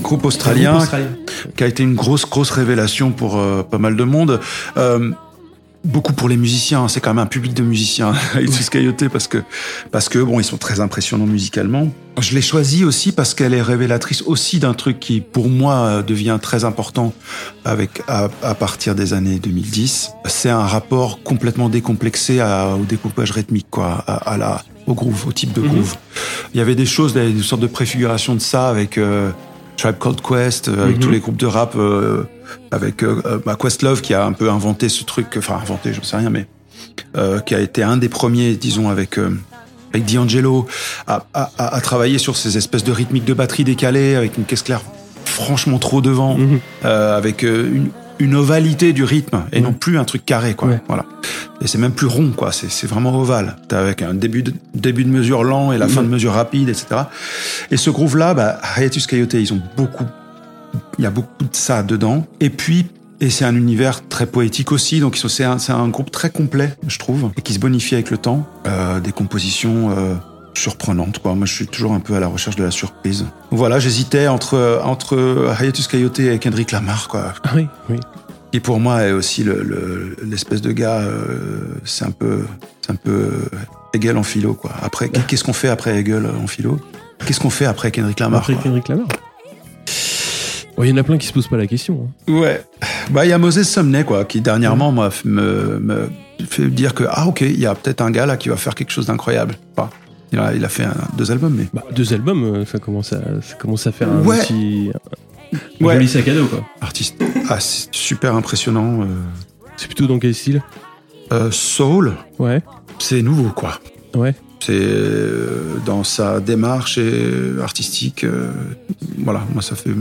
Groupe australien qui a été une grosse, grosse révélation pour euh, pas mal de monde. Euh, beaucoup pour les musiciens. C'est quand même un public de musiciens, Hiatus Coyote, parce que, parce que bon, ils sont très impressionnants musicalement. Je l'ai choisi aussi parce qu'elle est révélatrice aussi d'un truc qui, pour moi, euh, devient très important avec, à, à partir des années 2010. C'est un rapport complètement décomplexé à- au découpage rythmique, quoi, à, à la, au groove, au type de groove. Il y avait des choses, des, des sortes de préfiguration de ça avec euh, Tribe Called Quest, euh, avec Mhm. tous les groupes de rap, euh, avec euh, euh, bah, Questlove qui a un peu inventé ce truc, enfin inventé, j'en sais rien, mais euh, qui a été un des premiers, disons, avec avec D'Angelo, à, à, à- travailler sur ces espèces de rythmiques de batterie décalées, avec une caisse claire franchement trop devant, Mhm. avec une, une ovalité du rythme et Ouais. non plus un truc carré, quoi. Ouais. Voilà. Et c'est même plus rond, quoi. C'est c'est vraiment ovale. T'as avec un début de, début de mesure lent et la fin de mesure rapide, etc. Et ce groove-là, bah, Hiatus Coyote, ils ont beaucoup, il y a beaucoup de ça dedans. Et puis, et c'est un univers très poétique aussi, donc ils sont- c'est un, c'est un groupe très complet, je trouve, et qui se bonifie avec le temps. Euh, des compositions euh, surprenantes, quoi. Moi, je suis toujours un peu à la recherche de la surprise. Voilà, j'hésitais entre entre Hiatus Coyote et Kendrick Lamar, quoi. Ah oui, oui. Qui pour moi est aussi le- le- l'espèce de gars, euh, c'est un peu, c'est un peu Hegel en philo, quoi. Après, qu'est-ce qu'on fait après Hegel en philo? Qu'est-ce qu'on fait après Kendrick Lamar Après quoi? Kendrick Lamar. Il y en a plein qui se posent pas la question. hein. Ouais. Bah, il y a Moses Sumney, quoi, qui dernièrement moi, f- me, me fait dire que, ah, ok, il y a peut-être un gars là qui va faire quelque chose d'incroyable. Enfin, il, a, il a fait un- deux albums, mais. Bah, deux albums, euh, ça commence à, ça commence à faire un Ouais. petit un Ouais. joli sac à dos. quoi. Artiste ah, super impressionnant. euh, C'est plutôt dans quel style? Euh, Soul, Ouais, c'est nouveau, quoi. ouais. C'est dans sa démarche et artistique. euh, voilà, moi, ça fait.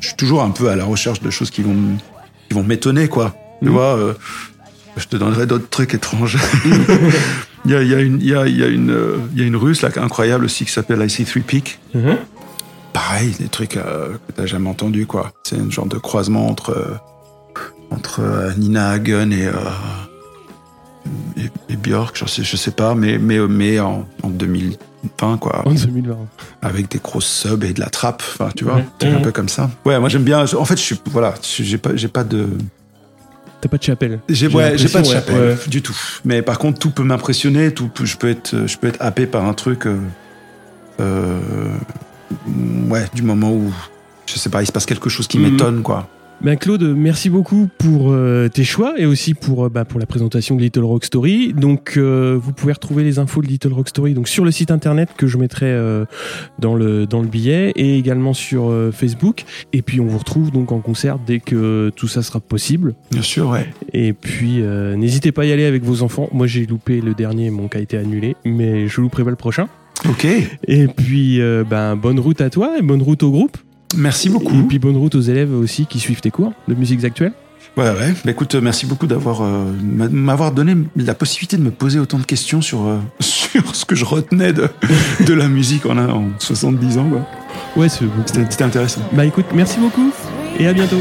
Je suis toujours un peu à la recherche de choses qui vont, qui vont m'étonner, quoi. Tu Mhm. vois, je te donnerai d'autres trucs étranges. Il y a, il y, a une- il y, a, il y, a une, il y a une russe là, incroyable aussi qui s'appelle IC3 Peak. Mhm. Pareil, des trucs euh, que t'as jamais entendu, quoi. C'est un genre de croisement entre, euh, entre euh, Nina Hagen et, euh, et, et Björk, je sais, je sais pas, mais, mais, mais en, en 2020, quoi. En 2020. Avec des grosses subs et de la trappe, tu vois, Ouais. un Mhm. peu comme ça. Ouais, moi j'aime bien. En fait, je suis, voilà, j'ai pas, j'ai pas de. T'as pas de chapelle J'ai ouais, j'ai pas de chapelle ouais. du tout. Mais par contre, tout peut m'impressionner. Tout, peut- je peux être, je peux être happé par un truc. euh, euh, ouais, du moment où je sais pas, il se passe quelque chose qui Mhm. m'étonne, quoi. Ben Claude, merci beaucoup pour euh, tes choix et aussi pour, euh, bah, pour la présentation de Little Rock Story. Donc, euh, vous pouvez retrouver les infos de Little Rock Story donc sur le site internet que je mettrai euh, dans le dans le billet et également sur euh, Facebook. Et puis, on vous retrouve donc en concert dès que tout ça sera possible. Bien sûr, ouais. Et puis, euh, n'hésitez pas à y aller avec vos enfants. Moi, j'ai loupé le dernier, mon cas a été annulé, mais je louperai pas le prochain. Ok. Et puis, ben, bonne route à toi et bonne route au groupe. Merci Et beaucoup. puis, bonne route aux élèves aussi qui suivent tes cours de musiques actuelles. Ouais, ouais. Bah, écoute, euh, merci beaucoup d'avoir euh, m'a- m'avoir donné la possibilité de me poser autant de questions sur euh, sur ce que je retenais de, de la musique en, en 70 ans. quoi. Ouais. C'était intéressant. Bah écoute, merci beaucoup et à bientôt.